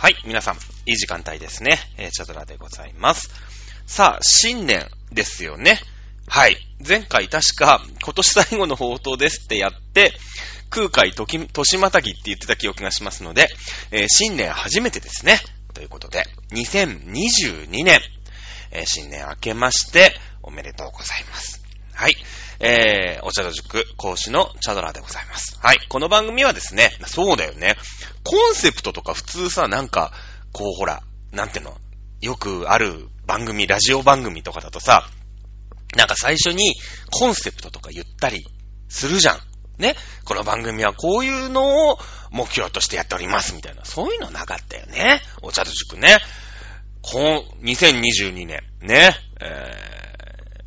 はい、皆さん、いい時間帯ですね。えー、チャドラでございます。さあ、新年ですよね。はい。前回確か、今年最後の放送ですってやって、空海とき、年またぎって言ってた記憶がしますので、えー新年初めてですね。ということで、2022年、えー新年明けまして、おめでとうございます。はい。えー、お茶の塾講師のチャドラでございます。はい。この番組はですね、そうだよね。コンセプトとか普通さ、なんか、こうほら、なんていうの、よくある番組、ラジオ番組とかだとさ、なんか最初にコンセプトとか言ったりするじゃん。ね。この番組はこういうのを目標としてやっておりますみたいな。そういうのなかったよね。お茶と塾ね。こう、2022年ね、え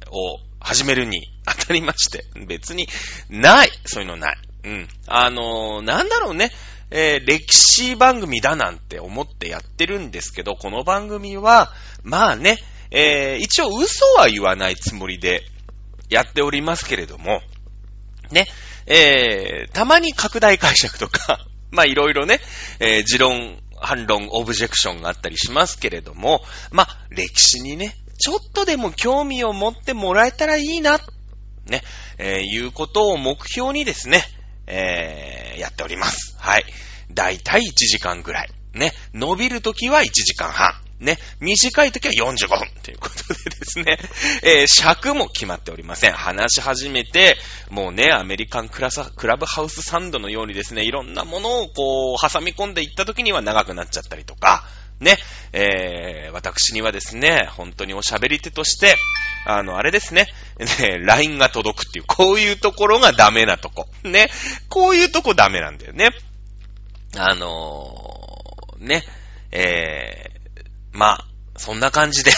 ー、を始めるに当たりまして、別にない。そういうのない。うん。あのーなんだろうね。えー歴史番組だなんて思ってやってるんですけど、この番組は、まあね、えー一応嘘は言わないつもりでやっておりますけれども、ね、えーたまに拡大解釈とか、まあいろいろね、えー持論、反論、オブジェクションがあったりしますけれども、まあ歴史にね、ちょっとでも興味を持ってもらえたらいいな、ね、えーいうことを目標にですね、えーやっております。はい。だいたい1時間ぐらい。ね。伸びるときは1時間半。ね。短いときは45分。ということでですね。えー尺も決まっておりません。話し始めて、もうね、アメリカンクラサクラブハウスサンドのようにですね、いろんなものをこう、挟み込んでいったときには長くなっちゃったりとか、ね、えー、私にはですね、本当におしゃべり手として、あの、あれですね、ね、LINE が届くっていう、こういうところがダメなとこ。ね、こういうとこダメなんだよね。あのー、ね、えー、まあ、そんな感じで、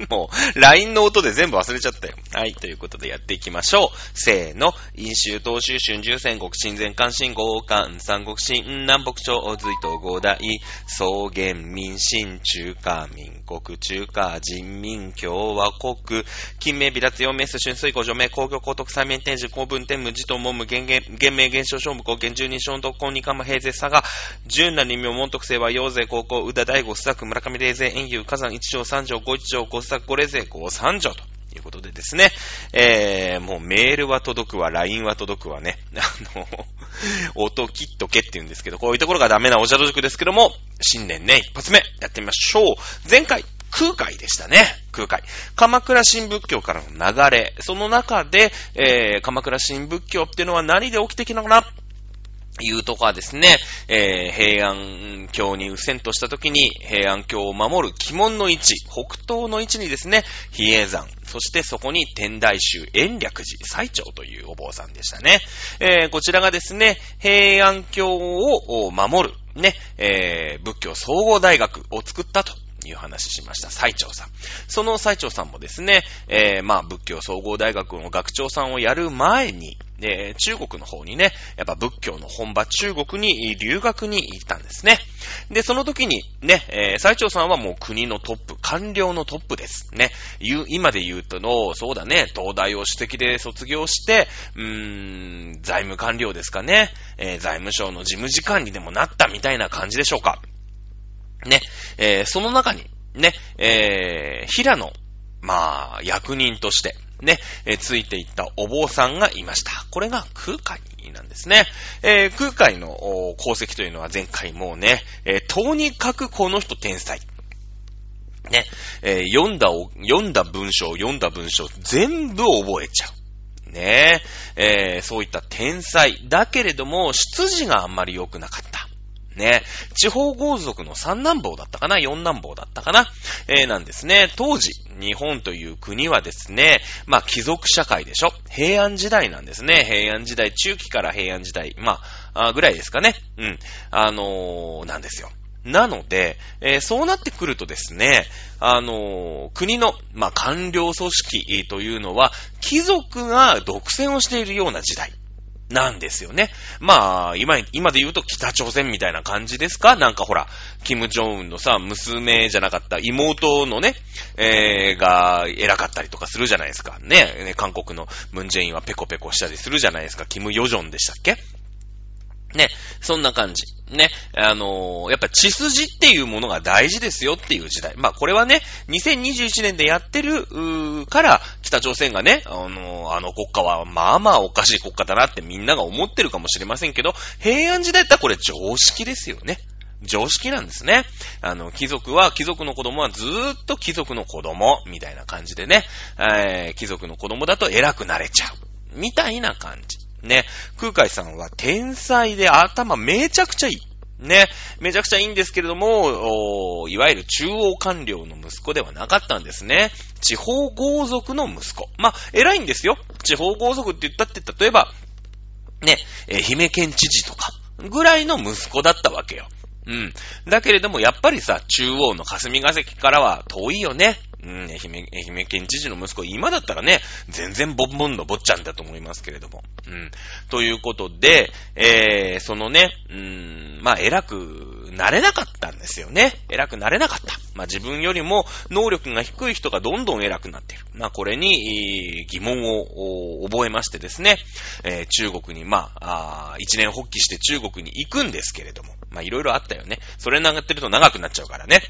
もう、LINE の音で全部忘れちゃったよ。はい、ということでやっていきましょう。せーの、飲酒、東州、春秋、戦国、新前関、新豪関、三国、新、南北朝、隋東、五代、草原、民進、中華、民国、中華、人民、共和国、金名、微脱、四名、春水、五条名、工業、高徳、三面、天寿、公文、天無、自動、文無、原原、原名、原小、小無、公原、十二、小特攻、二冠、平勢、佐賀、十那、二名、門徳、清和、陽勢、高校、宇田、大悟、須作、村上、霊勢、遠遊、火山、一条、三条、五一条、五作、五霊勢、五三条と。いうことでですね、えー、もうメールは届くわ、LINE は届くわね。あの、音切っとけって言うんですけど、こういうところがダメなお茶の塾ですけども、新年ね、一発目、やってみましょう。前回、空海でしたね。空海。鎌倉新仏教からの流れ。その中で、えー、鎌倉新仏教っていうのは何で起きてきたのかな？いうとこはですね、えー平安京に右遷とした時に平安京を守る鬼門の位置、北東の位置にですね、比叡山、そしてそこに天台宗延暦寺最長というお坊さんでしたね。えーこちらがですね、平安京をお守る、ね、えー仏教総合大学を作ったと。いう話しました。最長さん。その最長さんもですね、えーまあ、仏教総合大学の学長さんをやる前に、えー中国の方にね、やっぱ仏教の本場中国に留学に行ったんですね。で、その時にね、えー最長さんはもう国のトップ、官僚のトップです。ね。言う今で言うとの、そうだね、東大を主席で卒業して、うーん、財務官僚ですかね。えー財務省の事務次官にでもなったみたいな感じでしょうか。ね、えーその中に、ね、えー平野、まあ、役人として、ね、えーついていったお坊さんがいました。これが空海なんですね。えー空海の功績というのは前回もうね、えーとにかくこの人天才。ね、え読んだお、読んだ文章、読んだ文章、全部覚えちゃう。ねえ、えそういった天才。だけれども、出自があんまり良くなかった。ね。地方豪族の三男坊だったかな？四男坊だったかな？えーなんですね。当時、日本という国はですね、まあ、貴族社会でしょ？平安時代なんですね。平安時代、中期から平安時代、まあ、あぐらいですかね。うん。あのーなんですよ。なので、えーそうなってくるとですね、あのー国の、まあ、官僚組織というのは、貴族が独占をしているような時代。なんですよね。まあ、今、今で言うと北朝鮮みたいな感じですか？なんかほら、キム・ジョンウンのさ、娘じゃなかった妹のね、えー、が偉かったりとかするじゃないですか。ね、ね韓国のムンジェインはペコペコしたりするじゃないですか。キム・ヨジョンでしたっけ？ね、そんな感じ。ね、あのー、やっぱ血筋っていうものが大事ですよっていう時代。まあこれはね、2021年でやってる、から、北朝鮮がね、あのー、あの国家はまあまあおかしい国家だなってみんなが思ってるかもしれませんけど、平安時代ったらこれ常識ですよね。常識なんですね。あの、貴族は、貴族の子供はずーっと貴族の子供、みたいな感じでね、えー、貴族の子供だと偉くなれちゃう。みたいな感じ。ね、空海さんは天才で頭めちゃくちゃいい。ね、めちゃくちゃいいんですけれども、いわゆる中央官僚の息子ではなかったんですね。地方豪族の息子。まあ、偉いんですよ。地方豪族って言ったって、例えば、ね、えー、姫県知事とか、ぐらいの息子だったわけよ。うん。だけれども、やっぱりさ、中央の霞が関からは遠いよね。うん、愛媛、愛媛県知事の息子、今だったらね、全然ボンボンの坊ちゃんだと思いますけれども。うん。ということで、えー、そのね、うん、まあ、偉くなれなかったんですよね。偉くなれなかった。まあ、自分よりも能力が低い人がどんどん偉くなっている。まあ、これに、疑問を覚えましてですね、えー、中国に、まあ、あ一年発起して中国に行くんですけれども、まあ、いろいろあったよね。それ長ってると長くなっちゃうからね。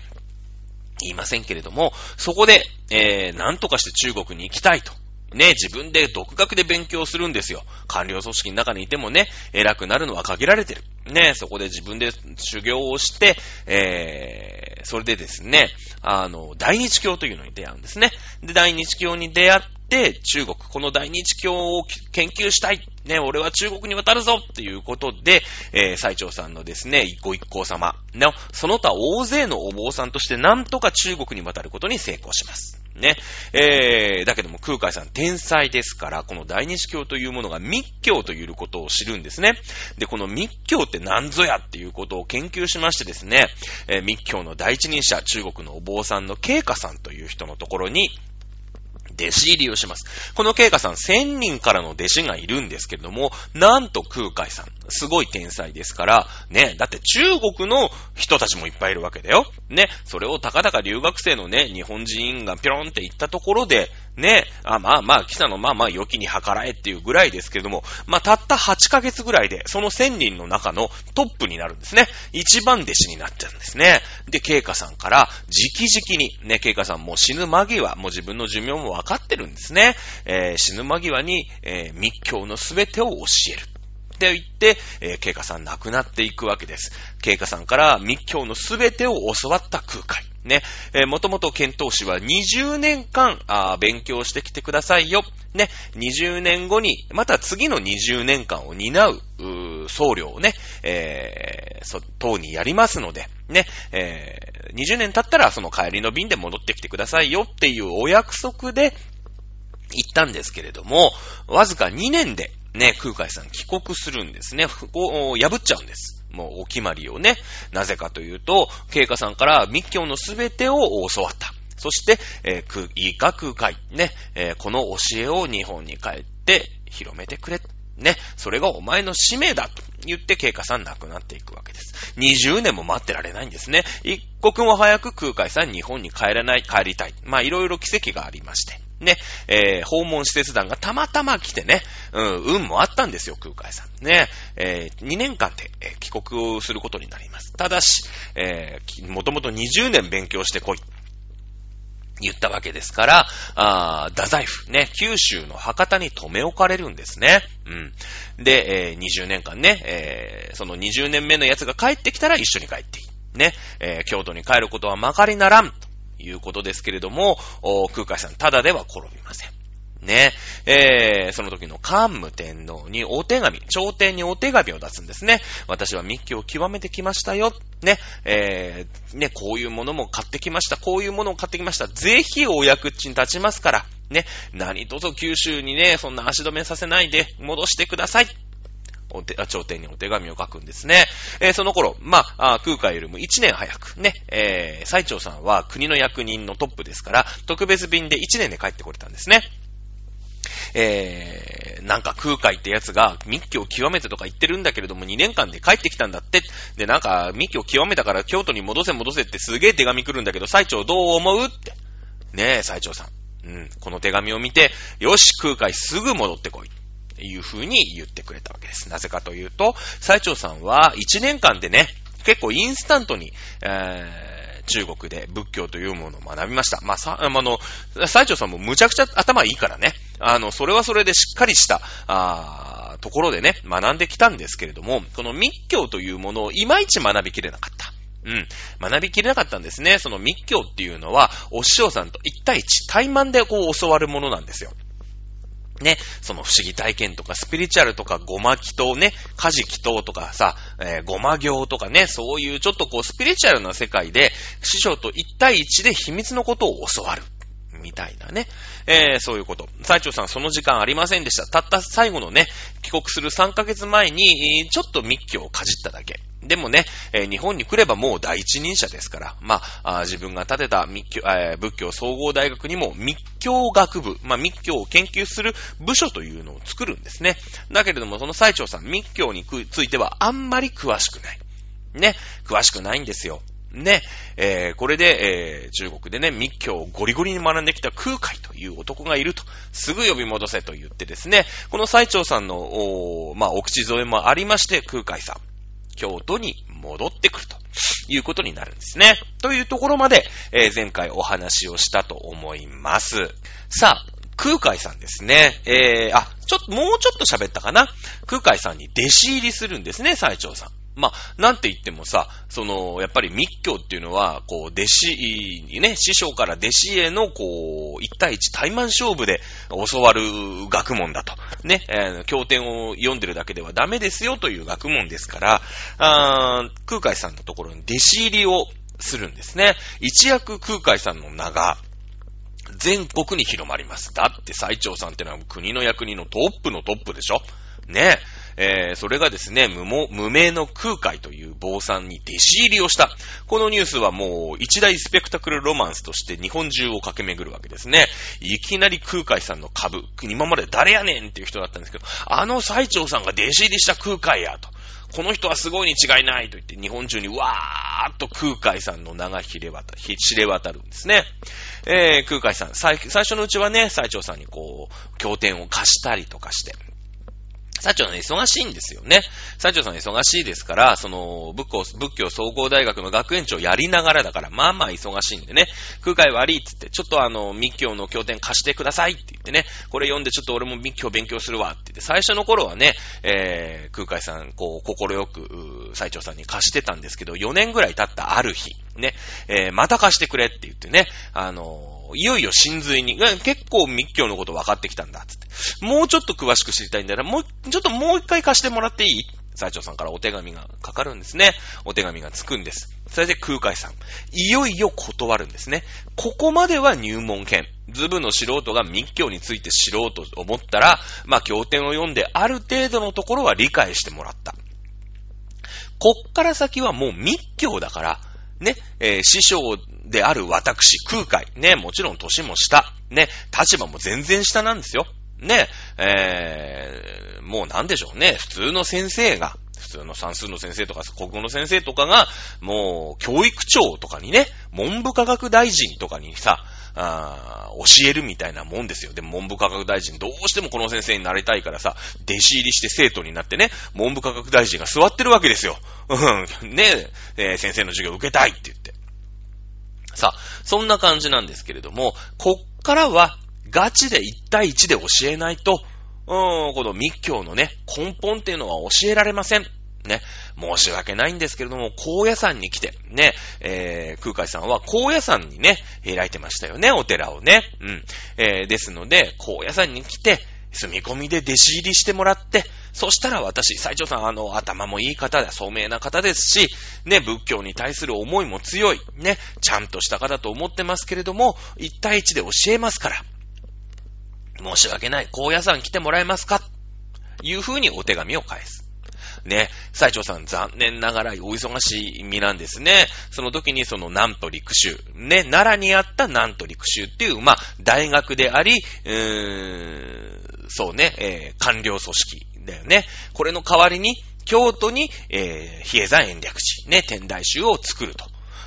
言いませんけれども、そこで、えー、なんとかして中国に行きたいと。ね、自分で独学で勉強するんですよ。官僚組織の中にいてもね、偉くなるのは限られてる。ね、そこで自分で修行をして、えー、それでですね、あの、大日教というのに出会うんですね。で、大日教に出会って、中国、この大日教を研究したい。ね、俺は中国に渡るぞっていうことで、えー、最長さんのですね、一個一行様の、その他大勢のお坊さんとしてなんとか中国に渡ることに成功します。ね。えー、だけども空海さん天才ですから、この大日教というものが密教ということを知るんですね。で、この密教って何ぞやっていうことを研究しましてですね、えー、密教の第一人者、中国のお坊さんの慶華さんという人のところに、弟子入りをします。この慶華さん1000人からの弟子がいるんですけれども、なんと空海さん、すごい天才ですから、ね、だって中国の人たちもいっぱいいるわけだよ。ね、それをたかだか留学生のね、日本人がピョロンって行ったところで、ね、あまあまあ、来たのまあまあ、良きに計らえっていうぐらいですけども、まあ、たった8ヶ月ぐらいで、その1000人の中のトップになるんですね。一番弟子になっちゃうんですね。で、ケイカさんから、直々に、ね、ケイカさんもう死ぬ間際、もう自分の寿命も分かってるんですね。えー、死ぬ間際に、えー、密教のすべてを教える。って言って、えー、ケイカさん亡くなっていくわけです。ケイカさんから密教のすべてを教わった空海。ね、えー、もともと検討士は20年間、あ勉強してきてくださいよ。ね、20年後に、また次の20年間を担う、う僧侶をね、えー、そ、等にやりますので、ね、えー、20年経ったらその帰りの便で戻ってきてくださいよっていうお約束で行ったんですけれども、わずか2年で、ね、空海さん帰国するんですね。こう、破っちゃうんです。もうお決まりをね。なぜかというと、慶華さんから密教のすべてを教わった。そして、えー、いいか空海、ね、えー、この教えを日本に帰って広めてくれ。ね、それがお前の使命だと言って慶華さん亡くなっていくわけです。20年も待ってられないんですね。一刻も早く空海さん日本に帰らない、帰りたい。まあいろいろ奇跡がありまして。ね、えー、訪問施設団がたまたま来てね、うん、運もあったんですよ、空海さん。ね、えー、2年間で、えー、帰国をすることになります。ただし、えー、もともと20年勉強してこい。言ったわけですから、あ太宰府、ね、九州の博多に留め置かれるんですね。うん。で、えー、20年間ね、えー、その20年目のやつが帰ってきたら一緒に帰っていい。ね、えー、京都に帰ることはまかりならん。いうことですけれども、空海さん、ただでは転びません。ね。えー、その時の桓武天皇にお手紙、朝廷にお手紙を出すんですね。私は密教を極めてきましたよ。ね。えー、ね、こういうものも買ってきました。こういうものを買ってきました。ぜひお役地に立ちますから。ね。何卒九州にね、そんな足止めさせないで戻してください。お手、朝廷にお手紙を書くんですね。えー、その頃、まあ、空海よりも1年早く、ね、えー、最長さんは国の役人のトップですから、特別便で1年で帰ってこれたんですね。えー、なんか空海ってやつが密教を極めてとか言ってるんだけれども2年間で帰ってきたんだって。で、なんか密教を極めたから京都に戻せ戻せってすげえ手紙来るんだけど、最長どう思うって。ねえ、最長さん。うん、この手紙を見て、よし、空海すぐ戻ってこい。いうふうに言ってくれたわけです。なぜかというと、最長さんは1年間でね、結構インスタントに、えー、中国で仏教というものを学びました。まあ、さ、あの、最長さんもむちゃくちゃ頭いいからね。あの、それはそれでしっかりした、あところでね、学んできたんですけれども、この密教というものをいまいち学びきれなかった。うん。学びきれなかったんですね。その密教っていうのは、お師匠さんと一対一、対慢でこう教わるものなんですよ。ね、その不思議体験とか、スピリチュアルとか、ごま祈祷ね、家事祈祷とかさ、えー、ごま行とかね、そういうちょっとこう、スピリチュアルな世界で、師匠と一対一で秘密のことを教わる。みたいなね。えー、そういうこと。最長さんその時間ありませんでした。たった最後のね、帰国する3ヶ月前に、ちょっと密教をかじっただけ。でもね、えー、日本に来ればもう第一人者ですから、まあ、あ自分が建てた密教、えー、仏教総合大学にも密教学部、まあ、密教を研究する部署というのを作るんですね。だけれども、その最長さん、密教についてはあんまり詳しくない。ね、詳しくないんですよ。ね、えー、これで、えー、中国でね、密教をゴリゴリに学んできた空海という男がいると、すぐ呼び戻せと言ってですね、この最長さんの、おまあ、お口添えもありまして、空海さん、京都に戻ってくるということになるんですね。というところまで、えー、前回お話をしたと思います。さあ、空海さんですね。えー、あ、ちょっと、もうちょっと喋ったかな空海さんに弟子入りするんですね、最長さん。まあ、なんて言ってもさ、その、やっぱり密教っていうのは、こう、弟子にね、師匠から弟子への、こう、一対一対マン勝負で教わる学問だと。ね、えー、経典を読んでるだけではダメですよという学問ですから、あ空海さんのところに弟子入りをするんですね。一躍空海さんの名が、全国に広まります。だって最長さんってのは国の役人のトップのトップでしょね。ー、それがですね、無、無名の空海という坊さんに弟子入りをした。このニュースはもう一大スペクタクルロマンスとして日本中を駆け巡るわけですね。いきなり空海さんの株、今まで誰やねんっていう人だったんですけど、あの最長さんが弟子入りした空海やと。この人はすごいに違いないと言って日本中にわーっと空海さんの名が知れ渡る、んですね。えー、空海さん、最初のうちはね、最長さんにこう、経典を貸したりとかして、社長ね、忙しいんですよね。社長さん忙しいですから、その、仏教、仏教総合大学の学園長やりながらだから、まあまあ忙しいんでね、空海悪いっつって、ちょっとあの、密教の経典貸してくださいって言ってね、これ読んでちょっと俺も密教勉強するわって言って、最初の頃はね、えー、空海さん、こう、心よく、最長さんに貸してたんですけど、4年ぐらい経ったある日、ね、えー、また貸してくれって言ってね、あのいよいよ真髄に、結構密教のこと分かってきたんだ、つって。もうちょっと詳しく知りたいんだよな。もう、ちょっともう一回貸してもらっていい？最長さんからお手紙がかかるんですね。お手紙がつくんです。それで空海さん。いよいよ断るんですね。ここまでは入門編。ズブの素人が密教について知ろうと思ったら、まあ、経典を読んである程度のところは理解してもらった。こっから先はもう密教だから、ね、えー、師匠である私、空海、ね、もちろん年も下、ね、立場も全然下なんですよ。ね、えー、もうなんでしょうね、普通の先生が、普通の算数の先生とか国語の先生とかが、もう教育長とかにね、文部科学大臣とかにさ、あ教えるみたいなもんですよ。でも文部科学大臣どうしてもこの先生になりたいからさ、弟子入りして生徒になってね、文部科学大臣が座ってるわけですよ。うん、ねえー、先生の授業受けたいって言って。さあ、そんな感じなんですけれども、こっからはガチで1対1で教えないと、うん、この密教のね、根本っていうのは教えられません。ね、申し訳ないんですけれども、高野山に来て、ね、えー、空海さんは高野山にね、開いてましたよね、お寺をね。うん。えー、ですので、高野山に来て、住み込みで弟子入りしてもらって、そしたら私、最長さん、あの、頭もいい方だ、聡明な方ですし、ね、仏教に対する思いも強い、ね、ちゃんとした方と思ってますけれども、一対一で教えますから、申し訳ない、高野山来てもらえますかいう風にお手紙を返す。ね、最長さん残念ながらお忙しい身なんですね。その時にその南都陸州、ね、奈良にあった南都陸州っていう、まあ、大学であり、うーん、そうね、えー、官僚組織だよね。これの代わりに、京都に、えー、比叡山延暦寺、ね、天台宗を作ると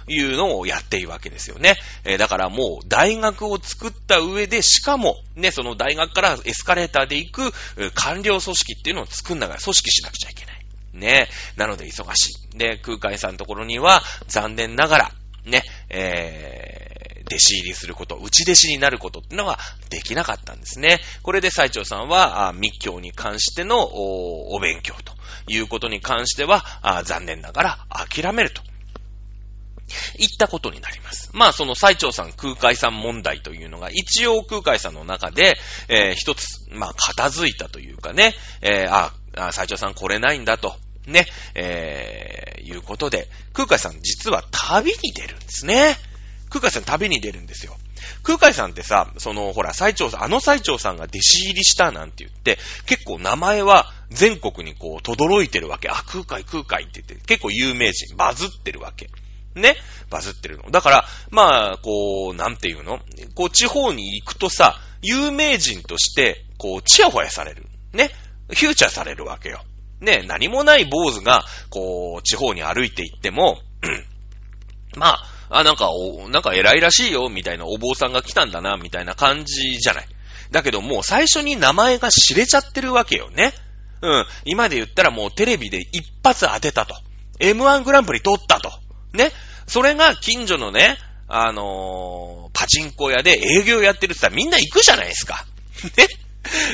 いうのをやっているわけですよね。えー、だからもう大学を作った上で、しかも、ね、その大学からエスカレーターで行く官僚組織っていうのを作んながら組織しなくちゃいけない。ね。なので忙しい。で、空海さんのところには残念ながら、ね、えー、弟子入りすること、内弟子になることってのができなかったんですね。これで最長さんは、密教に関してのお勉強ということに関しては、残念ながら諦めると。言ったことになります。まあ、その最長さん空海さん問題というのが、一応空海さんの中で、えー、一つ、まあ、片付いたというかね、えー、あ、最長さん来れないんだと、ね、えー、いうことで、空海さん実は旅に出るんですね。空海さん旅に出るんですよ。空海さんってさ、その、ほら、最長さん、あの最長さんが弟子入りしたなんて言って、結構名前は全国にこう、轟いてるわけ。あ、空海、空海って言って、結構有名人、バズってるわけ。ねバズってるの。だから、まあ、こう、なんていうの？こう、地方に行くとさ、有名人として、こう、チヤホヤされる。ねフューチャーされるわけよ。ね、何もない坊主が、こう、地方に歩いて行っても、まあ、あ、なんか、お、なんか偉いらしいよ、みたいなお坊さんが来たんだな、みたいな感じじゃない。だけどもう最初に名前が知れちゃってるわけよね。うん。今で言ったらもうテレビで一発当てたと。M1 グランプリ取ったと。ね。それが近所のね、あのー、パチンコ屋で営業やってるって言ったらみんな行くじゃないですか。ね。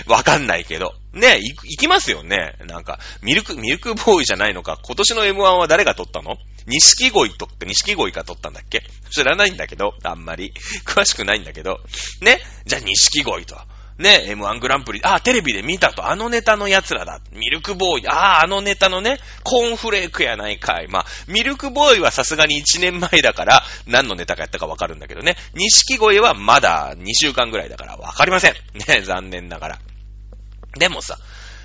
わかんないけど。ね、行きますよね。なんか、ミルク、ミルクボーイじゃないのか。今年の M1 は誰が撮ったの？錦鯉と、錦鯉が撮ったんだっけ？知らないんだけど、あんまり。詳しくないんだけど。ね？じゃあ錦鯉と。ね、M1 グランプリ、あ、テレビで見たと、あのネタの奴らだ。ミルクボーイ、ああ、あのネタのね、コーンフレークやないかい。まあ、ミルクボーイはさすがに1年前だから、何のネタかやったかわかるんだけどね。錦鯉はまだ2週間ぐらいだからわかりません。ね、残念ながら。でもさ、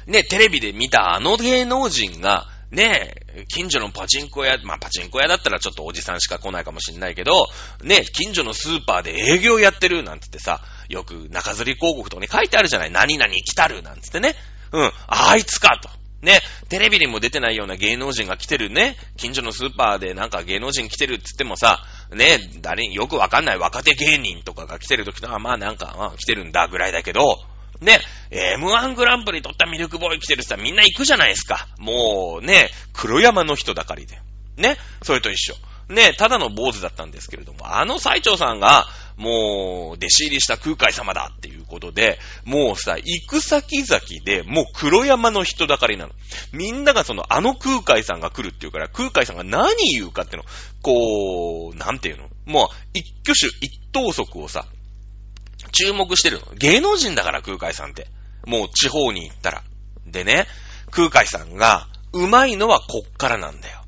ね、テレビで見たあの芸能人が、ね、近所のパチンコ屋、まあパチンコ屋だったらちょっとおじさんしか来ないかもしんないけど、ね、近所のスーパーで営業やってるなんつってさ、よく中吊り広告とかに書いてあるじゃない。何々来たるなんつってね。うん、あいつかと。ね、テレビにも出てないような芸能人が来てるね、近所のスーパーでなんか芸能人来てるっつってもさ、ね、誰によくわかんない若手芸人とかが来てる時とか、まあなんか、まあ来てるんだぐらいだけど、ね、M1 グランプリ取ったミルクボーイ来てるってみんな行くじゃないですか。もうね、黒山の人だかりで。ね、それと一緒。ね、ただの坊主だったんですけれども、あの最長さんが、もう、弟子入りした空海様だっていうことで、もうさ、行く先々で、もう黒山の人だかりなの。みんながその、あの空海さんが来るっていうから、空海さんが何言うかっていうの、こう、なんていうの？もう、一挙手一投足をさ、注目してるの。芸能人だから空海さんって。もう地方に行ったら。でね、空海さんが、うまいのはこっからなんだよ。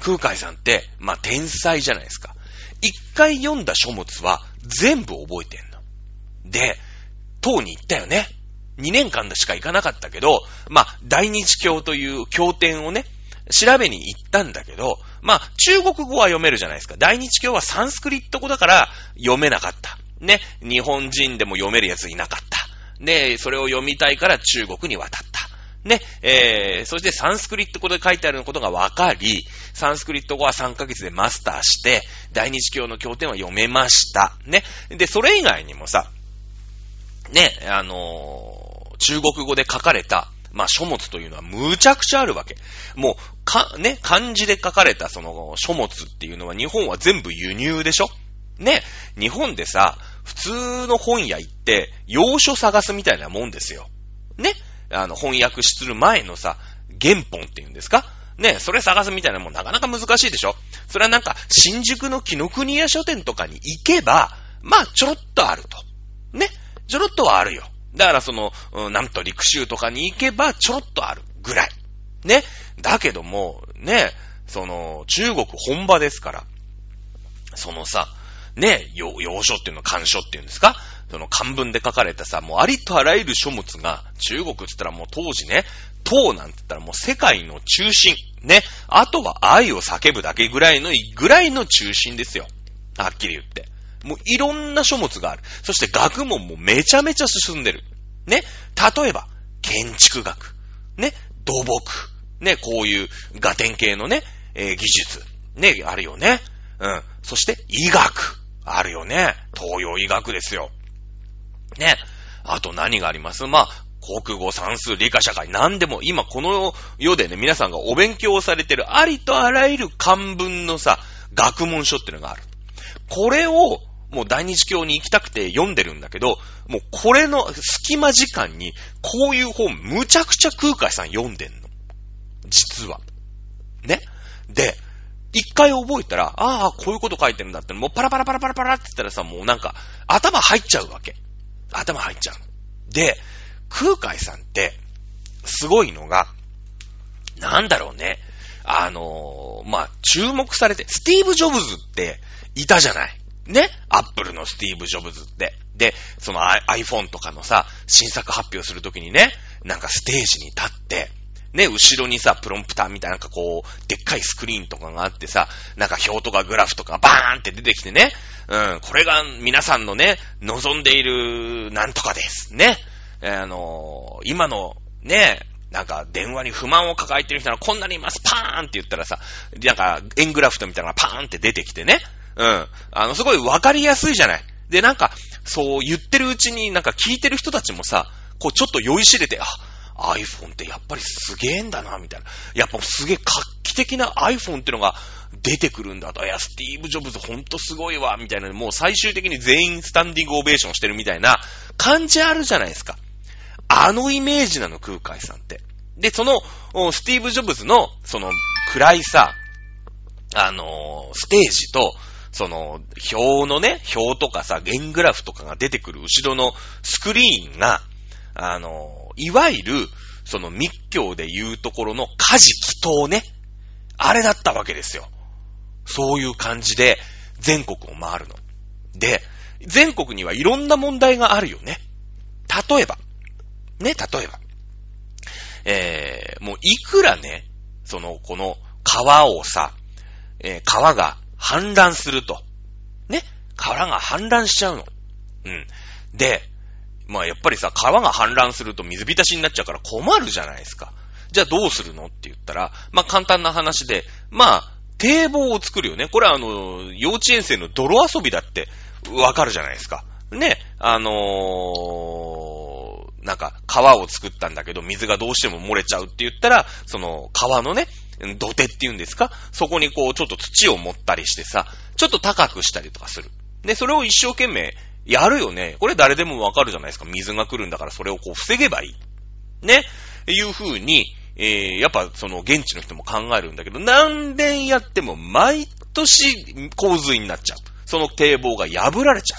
空海さんって、まあ、天才じゃないですか。一回読んだ書物は全部覚えてんの。で、唐に行ったよね。二年間でしか行かなかったけど、まあ、大日教という経典をね、調べに行ったんだけど、まあ、中国語は読めるじゃないですか。大日教はサンスクリット語だから読めなかった。ね、日本人でも読めるやついなかった。で、それを読みたいから中国に渡った。ね、えー、そしてサンスクリット語で書いてあることが分かり、サンスクリット語は3ヶ月でマスターして、大日教の経典は読めました。ね。で、それ以外にもさ、ね、あのー、中国語で書かれた、まあ、書物というのはむちゃくちゃあるわけ。もう、か、ね、漢字で書かれたその書物っていうのは日本は全部輸入でしょ？ね、日本でさ、普通の本屋行って、洋書探すみたいなもんですよ。ねあの、翻訳する前のさ、原本っていうんですか？ねそれ探すみたいなもんなかなか難しいでしょ？それはなんか、新宿の木の国屋書店とかに行けば、まあ、ちょろっとあると。ねちょろっとはあるよ。だからその、うん、なんと陸州とかに行けばちょろっとあるぐらい。ね。だけども、ね、その、中国本場ですから、そのさ、ね、洋書っていうの、漢書っていうんですか？その漢文で書かれたさ、もうありとあらゆる書物が、中国って言ったらもう当時ね、唐なんて言ったらもう世界の中心。ね。あとは愛を叫ぶだけぐらいの、ぐらいの中心ですよ。はっきり言って。もういろんな書物がある。そして学問もめちゃめちゃ進んでる。ね。例えば、建築学。ね。土木。ね。こういうガテン系のね、えー、技術。ね。あるよね。うん。そして医学。あるよね。東洋医学ですよ。ね。あと何があります？まあ、国語、算数、理科、社会、何でも、今この世でね、皆さんがお勉強をされてるありとあらゆる漢文のさ、学問書っていうのがある。これを、もう大日教に行きたくて読んでるんだけど、もうこれの隙間時間に、こういう本、むちゃくちゃ空海さん読んでんの。実は。ね。で、一回覚えたら、ああ、こういうこと書いてるんだって、もうパラパラパラパラパラって言ったらさ、もうなんか、頭入っちゃうわけ。頭入っちゃう。で、空海さんって、すごいのが、なんだろうね。あのー、まあ、注目されて、スティーブ・ジョブズっていたじゃない。ね？アップルのスティーブ・ジョブズって。で、その iPhone とかのさ、新作発表するときにね、なんかステージに立って、ね、後ろにさ、プロンプターみたいななんかこう、でっかいスクリーンとかがあってさ、なんか表とかグラフとかバーンって出てきてね、うん、これが皆さんのね、望んでいるなんとかです。ね。あのー、今のね、なんか電話に不満を抱えてる人はこんなにいます、パーンって言ったらさ、なんか円グラフトみたいなのがパーンって出てきてね、うん。あの、すごいわかりやすいじゃない。で、なんか、そう言ってるうちになんか聞いてる人たちもさ、こうちょっと酔いしれて、あ、iPhone ってやっぱりすげえんだな、みたいな。やっぱすげえ画期的な iPhone ってのが出てくるんだと。いや、スティーブ・ジョブズほんとすごいわ、みたいな。もう最終的に全員スタンディングオベーションしてるみたいな感じあるじゃないですか。あのイメージなの、空海さんって。で、その、スティーブ・ジョブズの、その、暗いさ、あのー、ステージと、その、表のね、表とかさ、円グラフとかが出てくる後ろのスクリーンが、あの、いわゆる、その密教で言うところの家事祈祷ね。あれだったわけですよ。そういう感じで全国を回るの。で、全国にはいろんな問題があるよね。例えば、ね、例えば。えー、もういくらね、その、この川をさ、えー、川が氾濫すると。ね、川が氾濫しちゃうの。うん。で、まあやっぱりさ、川が氾濫すると水浸しになっちゃうから困るじゃないですか。じゃあどうするのって言ったら、まあ簡単な話で、まあ、堤防を作るよね。これはあの、幼稚園生の泥遊びだってわかるじゃないですか。ね、あのー、なんか川を作ったんだけど水がどうしても漏れちゃうって言ったら、その川のね、土手っていうんですか？そこにこうちょっと土を持ったりしてさ、ちょっと高くしたりとかする。で、それを一生懸命やるよね。これ誰でもわかるじゃないですか。水が来るんだからそれをこう防げばいい。ね。いうふうに、えー、やっぱその現地の人も考えるんだけど、何年やっても毎年洪水になっちゃう。その堤防が破られちゃ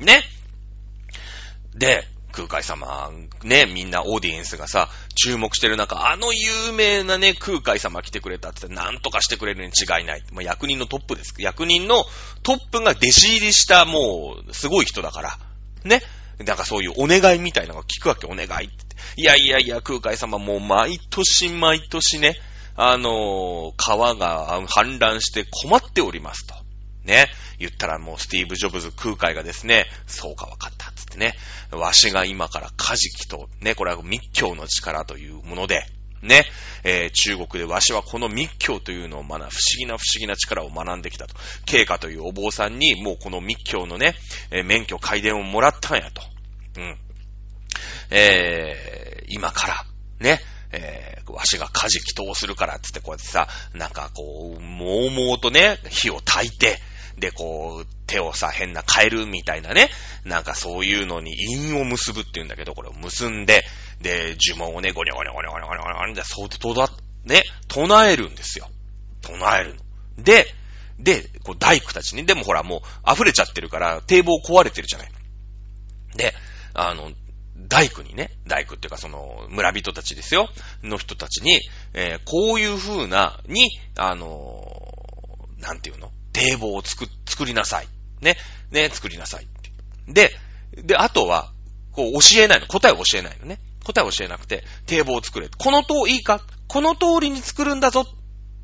う。ね。で、空海様、ね、みんなオーディエンスがさ、注目してる中、あの有名なね、空海様来てくれたって、なんとかしてくれるに違いない。まあ、役人のトップです。役人のトップが弟子入りした、もう、すごい人だから。ね。なんかそういうお願いみたいなのが聞くわけ、お願いって。いやいやいや、空海様もう毎年毎年ね、あのー、川が氾濫して困っておりますと。ね。言ったらもうスティーブ・ジョブズ空海がですね、そうかわかったつってね、わしが今からカジキと、ね、これは密教の力というもので、ね、えー、中国でわしはこの密教というのを学ぶ不思議な不思議な力を学んできたと。経過というお坊さんにもうこの密教のね、えー、免許改伝をもらったんやと。うん。えー、今から、ね、えー、わしが家事祈祷するから、つってこうやってさ、なんかこう、もうもうとね、火を焚いて、で、こう、手をさ、変なカエルみたいなね、なんかそういうのに韻を結ぶって言うんだけど、これを結んで、で、呪文をね、ゴニョゴニョゴニョゴニョゴニョゴニョゴニョそうとだ、ね、唱えるんですよ。唱えるの。で、で、こう大工たちに、でもほらもう溢れちゃってるから堤防壊れてるじゃない。で、あの、大工にね、大工っていうかその村人たちですよ、の人たちに、えー、こういう風な、に、あのー、なんていうの堤防を作、作りなさい。ね。ね、作りなさい。で、で、あとは、こう教えないの。答えを教えないのね。答えを教えなくて、堤防を作れ。この通り、いいか？この通りに作るんだぞ。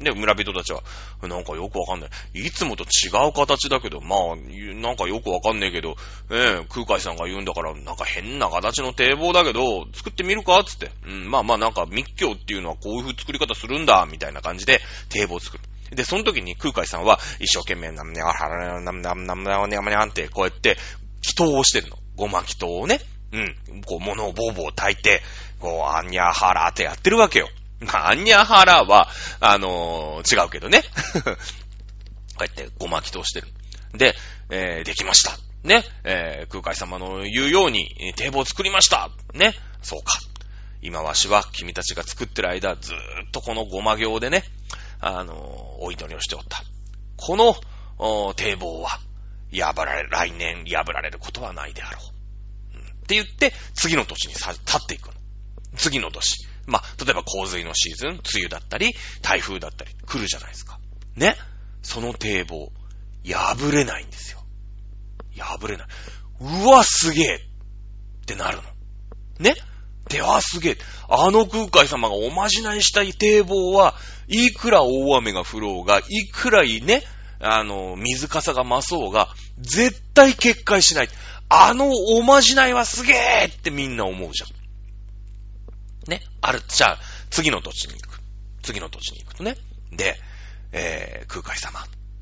ね、村人たちは、なんかよくわかんない。いつもと違う形だけど、まあ、なんかよくわかんないけど、ええ、空海さんが言うんだから、なんか変な形の堤防だけど、作ってみるか？つって。うん、まあまあなんか密教っていうのはこういう作り方するんだ、みたいな感じで堤防を作る。で、その時に空海さんは一生懸命、なんにゃはら、なんなんなんなんにゃにゃんってこうやって祈祷をしてるの。ごま祈祷をね。うん。こう、物をボーボー炊いて、こう、あんにゃはらってやってるわけよ。まあ、アンニャハラは、あのー、違うけどね。こうやってごまきとしてる。で、えー、できました。ね、えー、空海様の言うように、堤防を作りました。ね、そうか。今わしは君たちが作ってる間、ずーっとこのごま行でね、あの、お祈りをしておった。この、堤防は、破られ、来年破られることはないであろう。うん、って言って、次の年にさ、立っていくの。次の年。まあ、例えば洪水のシーズン、梅雨だったり、台風だったり、来るじゃないですか。ね。その堤防、破れないんですよ。破れない。うわ、すげえってなるの。ねで、あ、すげえ。あの空海様がおまじないしたい堤防は、いくら大雨が降ろうが、いくらいね、あの、水かさが増そうが、絶対決壊しない。あのおまじないはすげえってみんな思うじゃん。ね。ある、じゃあ、次の土地に行く。次の土地に行くとね。で、えー、空海様。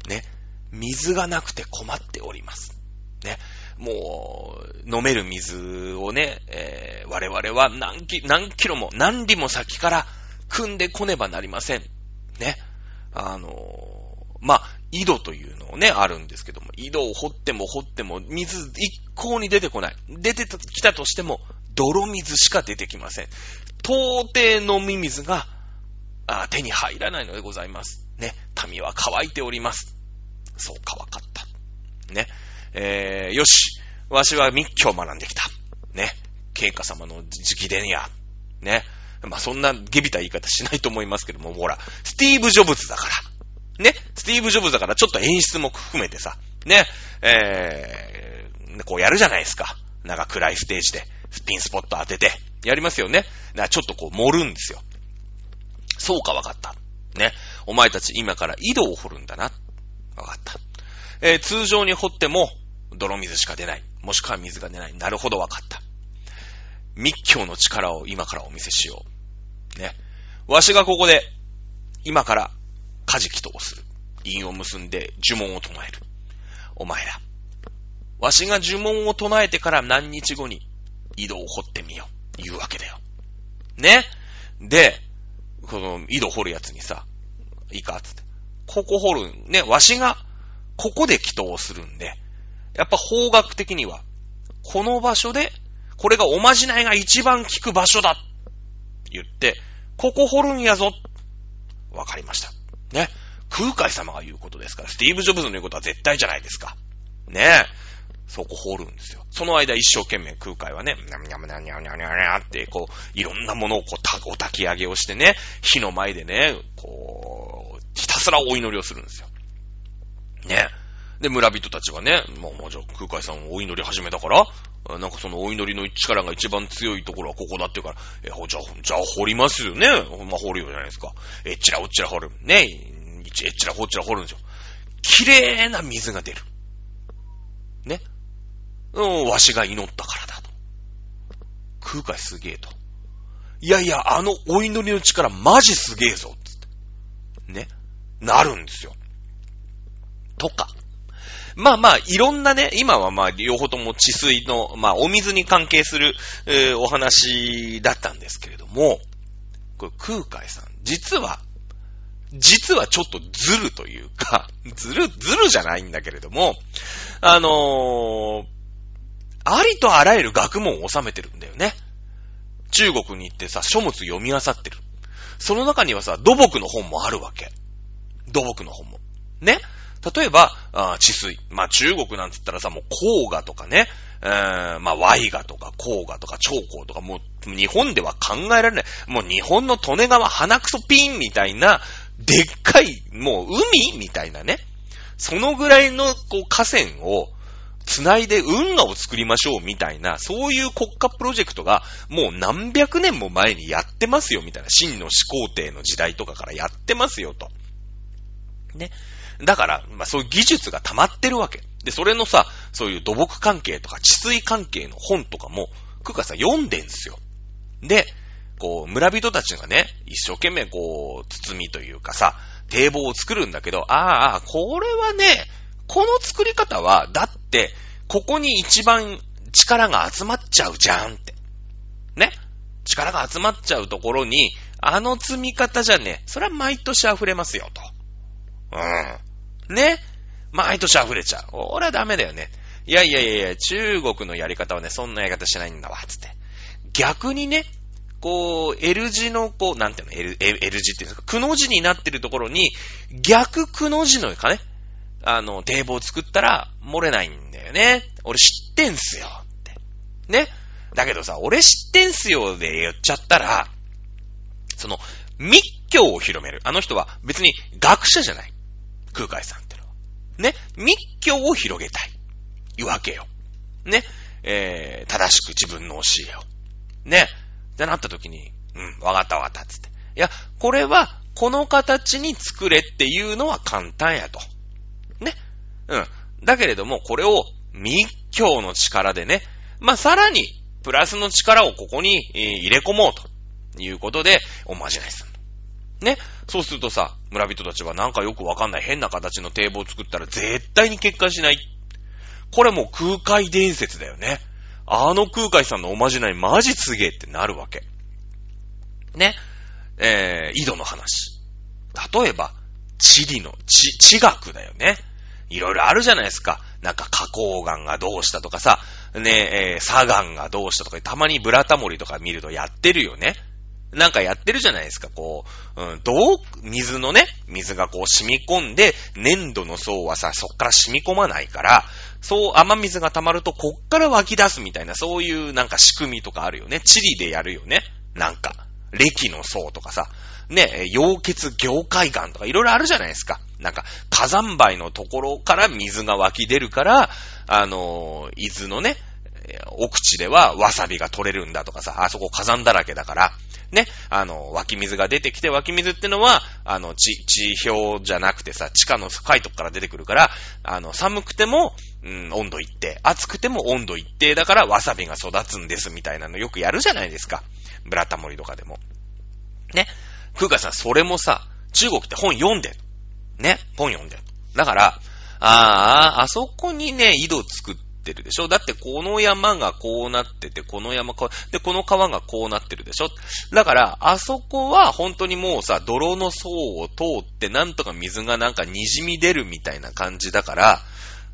ね。水がなくて困っております。ね。もう、飲める水をね、えー、我々は何キ何キロも、何里も先から組んでこねばなりません。ね。あのー、まあ、井戸というのをね、あるんですけども、井戸を掘っても掘っても、水一向に出てこない。出てきたとしても、泥水しか出てきません。到底飲み水があ手に入らないのでございます。ね。民は乾いております。そうかわかった。ね。えー、よし。わしは密教を学んできた。ね。経過様の直伝や。ね。まあ、そんなゲビた言い方しないと思いますけども、ほら、スティーブ・ジョブズだから。ね。スティーブ・ジョブズだからちょっと演出も含めてさ、ね。えー、こうやるじゃないですか。なんか暗いステージで、スピンスポット当てて、やりますよね。なちょっとこう盛るんですよ。そうかわかった。ね。お前たち今から井戸を掘るんだな。わかった。えー、通常に掘っても泥水しか出ない。もしくは水が出ない。なるほどわかった。密教の力を今からお見せしよう。ね。わしがここで、今から、カジキとする。陰を結んで呪文を唱える。お前ら。わしが呪文を唱えてから何日後に井戸を掘ってみよう。言うわけだよ。ねで、この井戸掘るやつにさ、いいかつって。ここ掘る、ね、わしが、ここで祈祷をするんで、やっぱ方角的には、この場所で、これがおまじないが一番効く場所だ言って、ここ掘るんやぞわかりました。ね。空海様が言うことですから、スティーブ・ジョブズの言うことは絶対じゃないですか。ねえ。そこ掘るんですよ。その間一生懸命空海はね、にゃむにゃむにゃむにゃむにゃむにゃって、こう、いろんなものをこう、た、お焚き上げをしてね、火の前でね、こう、ひたすらお祈りをするんですよ。ねえ。で、村人たちはね、もう、もうじゃあ空海さんをお祈り始めたから、なんかそのお祈りの力が一番強いところはここだって言うから、え、じゃあ、じゃあ掘りますよね。まあ、掘るよじゃないですか。えっちらおっちら掘る。ね。えっちらほっちら掘るんですよ。綺麗な水が出る。ね。うん、わしが祈ったからだと。空海すげえと。いやいや、あのお祈りの力マジすげえぞ、つって。ね。なるんですよ。とか。まあまあ、いろんなね、今はまあ、両方とも治水の、まあ、お水に関係する、えー、お話だったんですけれども、これ空海さん、実は、実はちょっとずるというか、ずる、ずるじゃないんだけれども、あのー、ありとあらゆる学問を収めてるんだよね。中国に行ってさ、書物読み漁ってる。その中にはさ、土木の本もあるわけ。土木の本も。ね例えば、あ治水。まあ、中国なんつったらさ、もう黄河とかね、えー、まあ、ワ河とか黄河とか長江とか、もう日本では考えられない。もう日本の利根川鼻くそピンみたいな、でっかい、もう海みたいなね。そのぐらいの、こう、河川を、繋いで運河を作りましょうみたいな、そういう国家プロジェクトがもう何百年も前にやってますよみたいな、真の始皇帝の時代とかからやってますよと。ね。だから、まあそういう技術が溜まってるわけ。で、それのさ、そういう土木関係とか治水関係の本とかも、クカさ読んでんすよ。で、こう、村人たちがね、一生懸命こう、包みというかさ、堤防を作るんだけど、ああ、これはね、この作り方は、だって、ここに一番力が集まっちゃうじゃんって。ね？力が集まっちゃうところに、あの積み方じゃね、それは毎年溢れますよ、と。うん。ね毎年溢れちゃう。俺はダメだよね。いやいやいやいや、中国のやり方はね、そんなやり方しないんだわ、つって。逆にね、こう、L 字の、こう、なんていうの ?L、L 字っていうんですかくの字になってるところに、逆くの字のかね、あの、堤防を作ったら、漏れないんだよね。俺知ってんすよ。って。ね。だけどさ、俺知ってんすよで言っちゃったら、その、密教を広める。あの人は別に学者じゃない。空海さんってのは。ね。密教を広げたい。いうわけよ。ね。えー、正しく自分の教えを。ね。ってなった時に、うん、わかったわかった、つって。いや、これは、この形に作れっていうのは簡単やと。ね。うん。だけれども、これを密教の力でね、まあ、さらに、プラスの力をここに、え、入れ込もうということで、おまじないする。ね。そうするとさ、村人たちはなんかよくわかんない変な形の堤防を作ったら絶対に結果しない。これもう空海伝説だよね。あの空海さんのおまじないマジすげえってなるわけ。ね。えー、井戸の話。例えば、地理の、地、地学だよね。いろいろあるじゃないですか。なんか花崗岩がどうしたとかさ、ね、えー、砂岩がどうしたとか、たまにブラタモリとか見るとやってるよね。なんかやってるじゃないですか、こう、うん、どう、水のね、水がこう染み込んで、粘土の層はさ、そっから染み込まないから、そう雨水が溜まるとこっから湧き出すみたいな、そういうなんか仕組みとかあるよね。チリでやるよね。なんか。歴の層とかさ。ね、溶血凝海岩とかいろいろあるじゃないですか。なんか、火山灰のところから水が湧き出るから、あのー、伊豆のね、奥地ではわさびが取れるんだとかさ、あそこ火山だらけだから、ね、あの、湧き水が出てきて、湧き水ってのは、あの、地、地表じゃなくてさ、地下の深いとこから出てくるから、あの、寒くても、うん、温度一定、暑くても温度一定だから、わさびが育つんですみたいなのよくやるじゃないですか。ブラタモリとかでも。ね。空海さん、それもさ、中国って本読んでね。本読んでだから、ああ、あそこにね、井戸作って、ってるでしょ？だってこの山がこうなってて、この山こう、で、この川がこうなってるでしょ？だから、あそこは本当にもうさ、泥の層を通ってなんとか水がなんか滲み出るみたいな感じだから、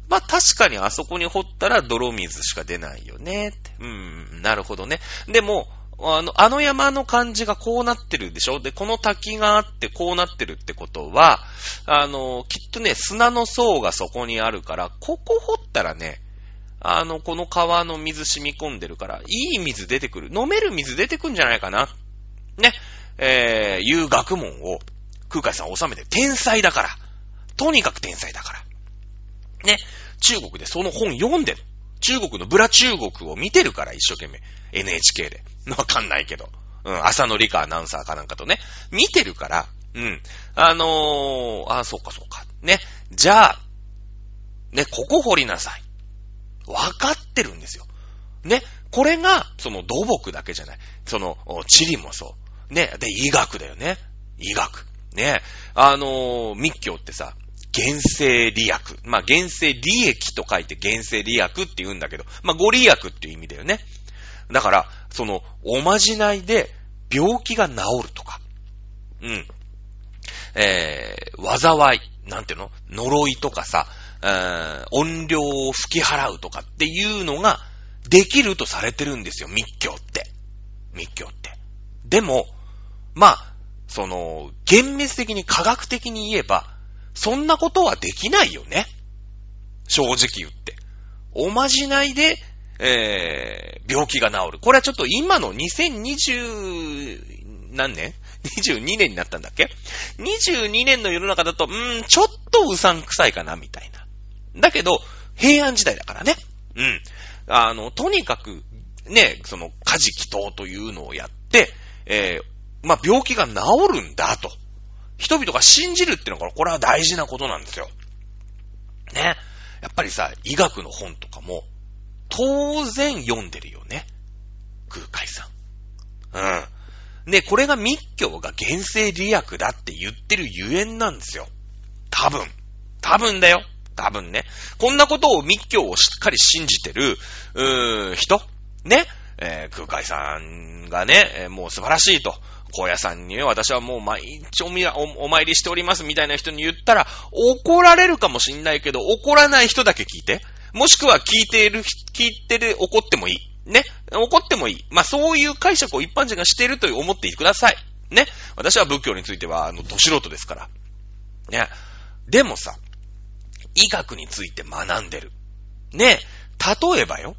まあ確かにあそこに掘ったら泥水しか出ないよね。うん、なるほどね。でも、あの、あの山の感じがこうなってるでしょ？で、この滝があってこうなってるってことは、あの、きっとね、砂の層がそこにあるから、ここ掘ったらね、あの、この川の水染み込んでるから、いい水出てくる。飲める水出てくんじゃないかな。ね。えー、いう学問を空海さん収めて天才だから。とにかく天才だから。ね。中国でその本読んでる。中国のブラ中国を見てるから、一生懸命。NHK で。わかんないけど。うん、朝の理科アナウンサーかなんかとね。見てるから、うん。あのー、あ、そうかそうか。ね。じゃあ、ね、ここ掘りなさい。わかってるんですよ。ね。これが、その土木だけじゃない。その、地理もそう。ね。で、医学だよね。医学。ね。あのー、密教ってさ、原生利益。まあ、原生利益と書いて原生利益って言うんだけど、まあ、ご利益っていう意味だよね。だから、その、おまじないで病気が治るとか、うん。えー、災い、なんていうの？呪いとかさ、音量を吹き払うとかっていうのができるとされてるんですよ、密教って。密教って。でも、まあ、その、厳密的に科学的に言えば、そんなことはできないよね。正直言って。おまじないで、えー、病気が治る。これはちょっと今の2020何年 ?22 年になったんだっけ ?22 年の世の中だと、うー、ちょっとうさんくさいかな、みたいな。だけど、平安時代だからね。うん。あの、とにかく、ね、その、家事祈祷というのをやって、えー、まあ、病気が治るんだと。人々が信じるっていうのが、これは大事なことなんですよ。ね。やっぱりさ、医学の本とかも、当然読んでるよね。空海さん。うん。で、これが密教が原生利益だって言ってるゆえんなんですよ。多分。多分だよ。多分ね。こんなことを密教をしっかり信じてる、うーん人？ね？えー、空海さんがね、えー、もう素晴らしいと。高野さんにね、私はもう毎日おおお参りしておりますみたいな人に言ったら、怒られるかもしんないけど、怒らない人だけ聞いて。もしくは聞いている、聞いてる、怒ってもいい。ね？怒ってもいい。まあ、そういう解釈を一般人がしていると思っていてください。ね？私は仏教については、あの、ど素人ですから。ね。でもさ、医学について学んでる。ね。例えばよ。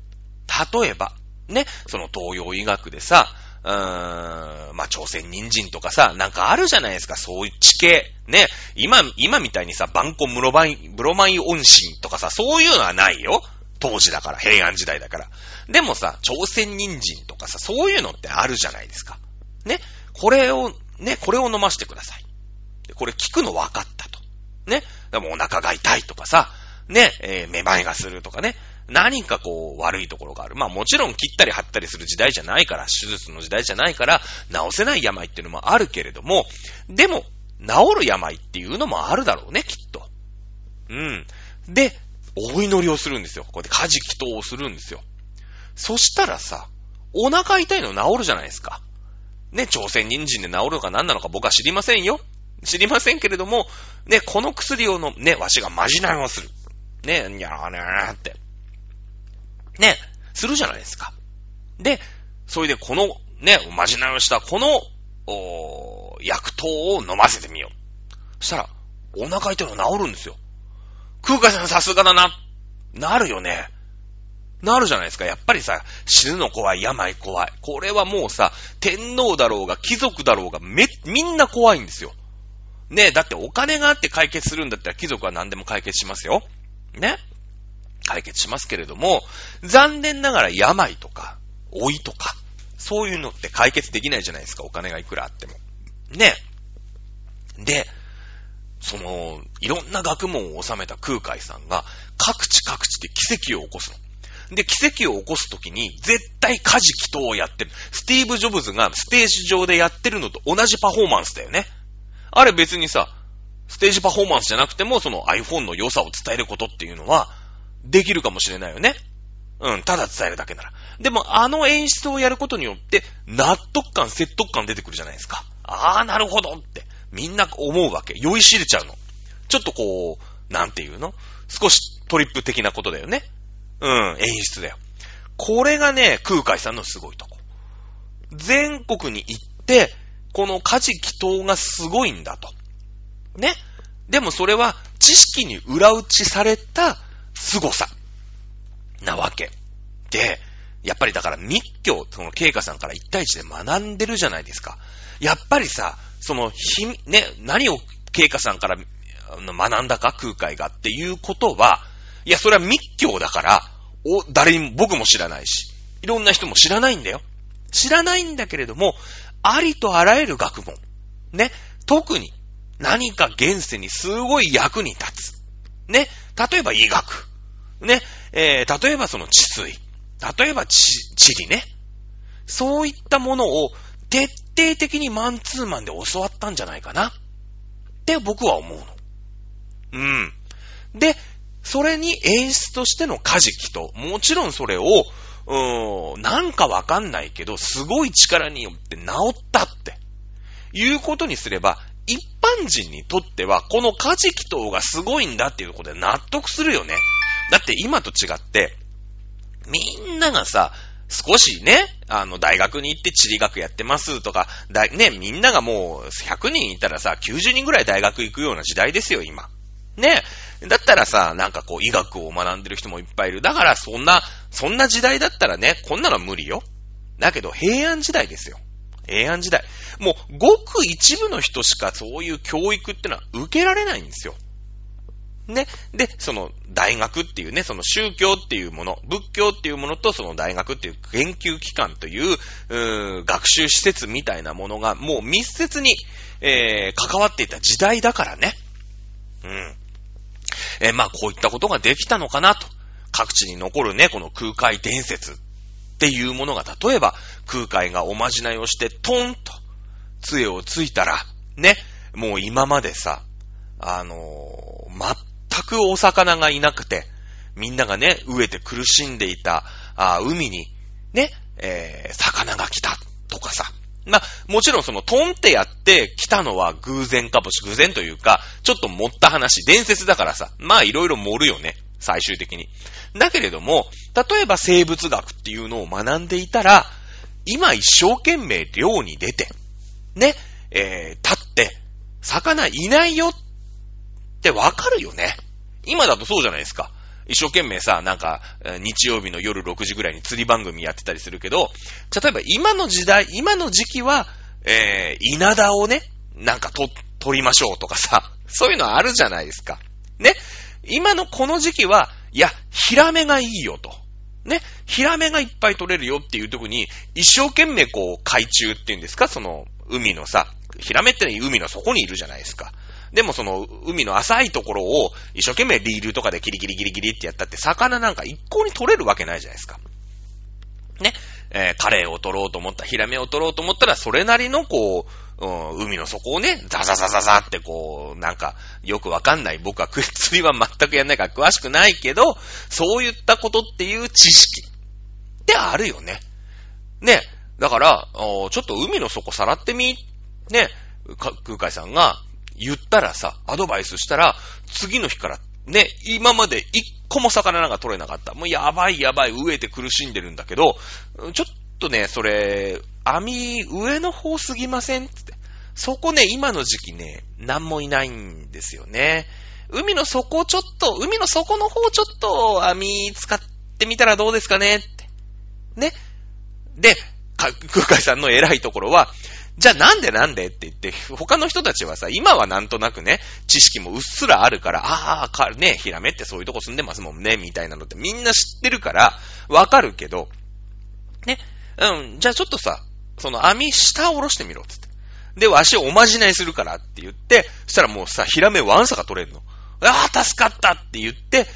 例えば。ね。その東洋医学でさ、うーん、まあ、朝鮮人参とかさ、なんかあるじゃないですか、そういう地形。ね。今、今みたいにさ、バンコムロバイ、ブロマイオンシンとかさ、そういうのはないよ。当時だから、平安時代だから。でもさ、朝鮮人参とかさ、そういうのってあるじゃないですか。ね。これを、ね、これを飲ませてください。これ聞くの分かったと。ね。でもお腹が痛いとかさ、ね、えー、めまいがするとかね。何かこう、悪いところがある。まあもちろん切ったり貼ったりする時代じゃないから、手術の時代じゃないから、治せない病っていうのもあるけれども、でも、治る病っていうのもあるだろうね、きっと。うん。で、お祈りをするんですよ。こうやって家事祈祷をするんですよ。そしたらさ、お腹痛いの治るじゃないですか。ね、朝鮮人参で治るのか何なのか僕は知りませんよ。知りませんけれども、ね、この薬をの、ね、わしがまじないをする。ね、にゃーにゃーって。ね、するじゃないですか。で、それでこの、ね、まじないをしたこの、お薬糖を飲ませてみよう。そしたら、お腹痛いの治るんですよ。空海さんさすがだな。なるよね。なるじゃないですか。やっぱりさ、死ぬの怖い、病怖い。これはもうさ、天皇だろうが、貴族だろうが、め、みんな怖いんですよ。ねだってお金があって解決するんだったら貴族は何でも解決しますよ。ね解決しますけれども、残念ながら病とか、老いとか、そういうのって解決できないじゃないですか、お金がいくらあっても。ね。で、その、いろんな学問を収めた空海さんが、各地各地で奇跡を起こすの。で、奇跡を起こすときに、絶対家事祈祷をやってる。スティーブ・ジョブズがステージ上でやってるのと同じパフォーマンスだよね。あれ別にさ、ステージパフォーマンスじゃなくても、その iPhone の良さを伝えることっていうのは、できるかもしれないよね。うん、ただ伝えるだけなら。でも、あの演出をやることによって、納得感、説得感出てくるじゃないですか。ああ、なるほどって、みんな思うわけ。酔いしれちゃうの。ちょっとこう、なんていうの？少しトリップ的なことだよね。うん、演出だよ。これがね、空海さんのすごいとこ。全国に行って、この家事祈祷がすごいんだと。ね。でもそれは知識に裏打ちされた凄さなわけ。で、やっぱりだから密教、その経過さんから一対一で学んでるじゃないですか。やっぱりさ、その、ひ、ね、何を経過さんから学んだか空海がっていうことは、いや、それは密教だから、お、誰にも、僕も知らないし、いろんな人も知らないんだよ。知らないんだけれども、ありとあらゆる学問。ね。特に何か現世にすごい役に立つ。ね。例えば医学。ね。えー、例えばその治水。例えば地、地理ね。そういったものを徹底的にマンツーマンで教わったんじゃないかな。って僕は思うの。うん。で、それに演出としてのカジキと、もちろんそれを、うーん、なんかわかんないけど、すごい力によって治ったって、いうことにすれば、一般人にとっては、このカジキ等がすごいんだっていうことで納得するよね。だって今と違って、みんながさ、少しね、あの、大学に行って地理学やってますとか、だね、みんながもう100人いたらさ、90人ぐらい大学行くような時代ですよ、今。ね。だったらさ、なんかこう、医学を学んでる人もいっぱいいる。だからそんな、そんな時代だったらね、こんなの無理よ。だけど、平安時代ですよ。平安時代。もう、ごく一部の人しかそういう教育ってのは受けられないんですよ。ね。で、その大学っていうね、その宗教っていうもの、仏教っていうものとその大学っていう研究機関という、う学習施設みたいなものがもう密接に、えー、関わっていた時代だからね。うん。えー、まあこういったことができたのかなと。各地に残るね、この空海伝説っていうものが、例えば空海がおまじないをしてトンと杖をついたら、ね、もう今までさ、あのー、全くお魚がいなくて、みんながね、飢えて苦しんでいた、あ海に、ね、えー、魚が来たとかさ。まあ、もちろんそのトンってやって来たのは偶然かもし、偶然というか、ちょっと盛った話、伝説だからさ、まあいろいろ盛るよね、最終的に。だけれども、例えば生物学っていうのを学んでいたら、今一生懸命漁に出て、ね、えー、立って、魚いないよってわかるよね。今だとそうじゃないですか。一生懸命さ、なんか、日曜日の夜6時ぐらいに釣り番組やってたりするけど、例えば今の時代、今の時期は、えー、稲田をね、なんかと、取りましょうとかさ、そういうのあるじゃないですか。ね。今のこの時期は、いや、ヒラメがいいよと。ね。ヒラメがいっぱい取れるよっていう時に、一生懸命こう、海中っていうんですか、その、海のさ、ヒラメって海の底にいるじゃないですか。でもその、海の浅いところを一生懸命リールとかでギリギリギリギリってやったって、魚なんか一向に取れるわけないじゃないですか。ね。えー、カレーを取ろうと思った、ヒラメを取ろうと思ったら、それなりのこう、うん、海の底をね、ザザザザザってこう、なんか、よくわかんない。僕は食い釣りは全くやんないから詳しくないけど、そういったことっていう知識ってあるよね。ね。だから、ちょっと海の底さらってみ、ね、空海さんが、言ったらさ、アドバイスしたら、次の日から、ね、今まで一個も魚なんか取れなかった。もうやばいやばい、飢えて苦しんでるんだけど、ちょっとね、それ、網、上の方すぎませんって。そこね、今の時期ね、なんもいないんですよね。海の底ちょっと、海の底の方ちょっと網使ってみたらどうですかねって。ね。で、空海さんの偉いところは、じゃあなんでなんでって言って、他の人たちはさ、今はなんとなくね、知識もうっすらあるから、ああ、か、ね、ヒラメってそういうとこ住んでますもんね、みたいなのってみんな知ってるから、わかるけど、ね、うん、じゃあちょっとさ、その網下を下ろしてみろ、つって。で、わしおまじないするからって言って、そしたらもうさ、ヒラメワンサが取れるの。ああ、助かったって言って、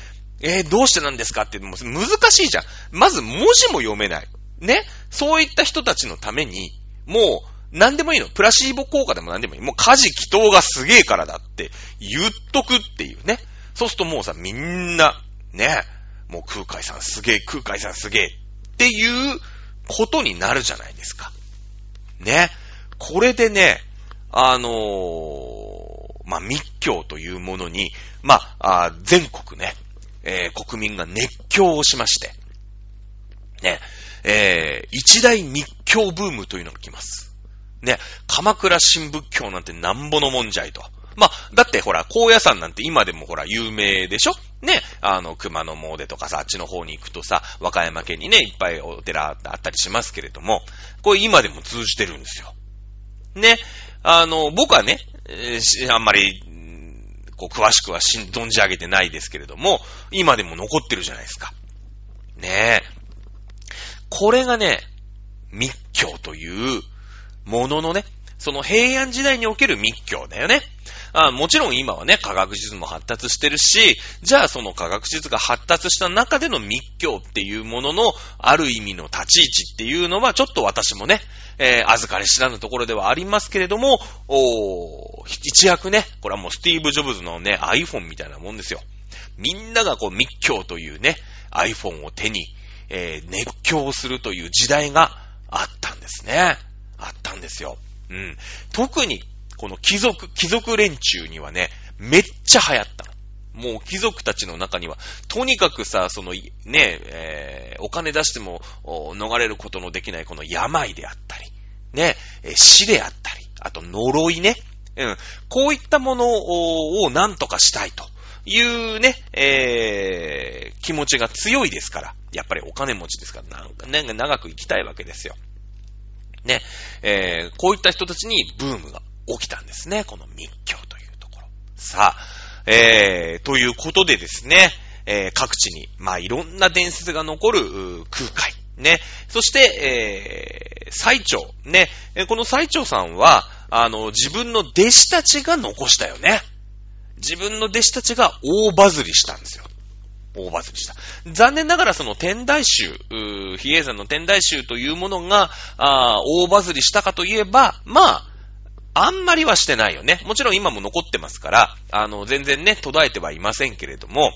えー、どうしてなんですかってもう難しいじゃん。まず文字も読めない。ねそういった人たちのために、もう、何でもいいの。プラシーボ効果でも何でもいい。もう家事祈祷がすげえからだって言っとくっていうね。そうするともうさ、みんな、ね、もう空海さんすげえ、空海さんすげえっていうことになるじゃないですか。ね。これでね、あのー、まあ、密教というものに、まあ、あ全国ね、えー、国民が熱狂をしまして、ね、えー、一大密教ブームというのが来ます。ね、鎌倉新仏教なんてなんぼのもんじゃいと。まあ、だってほら、高野山なんて今でもほら、有名でしょ？ね、あの、熊野詣とかさ、あっちの方に行くとさ、和歌山県にね、いっぱいお寺あったりしますけれども、これ今でも通じてるんですよ。ね、あの、僕はね、えー、あんまり、こう、詳しくはし、存じ上げてないですけれども、今でも残ってるじゃないですか。ねえ。これがね、密教というもののね、その平安時代における密教だよね。あもちろん今はね、科学術も発達してるし、じゃあその科学術が発達した中での密教っていうものの、ある意味の立ち位置っていうのは、ちょっと私もね、えー、預かり知らぬところではありますけれども、お一躍ね、これはもうスティーブ・ジョブズのね、iPhone みたいなもんですよ。みんながこう密教というね、iPhone を手に、えー、熱狂するという時代があったんですね。あったんですよ。うん。特に、この貴族、貴族連中にはね、めっちゃ流行ったの。もう貴族たちの中には、とにかくさ、その、ね、えー、お金出しても逃れることのできないこの病であったり、ね、死であったり、あと呪いね、うん、こういったものを何とかしたいというね、えー、気持ちが強いですから、やっぱりお金持ちですから、なんかね、長く生きたいわけですよ。ね、えー、こういった人たちにブームが起きたんですね。この密教というところ。さあ、えー、ということでですね、えー、各地に、まあ、いろんな伝説が残る空海。ね。そして、えー、最長。ね。この最長さんは、あの、自分の弟子たちが残したよね。自分の弟子たちが大バズりしたんですよ。大バズりした。残念ながらその天台宗、比叡山の天台宗というものが、あ大バズりしたかといえば、まあ、あんまりはしてないよね。もちろん今も残ってますから、あの、全然ね、途絶えてはいませんけれども、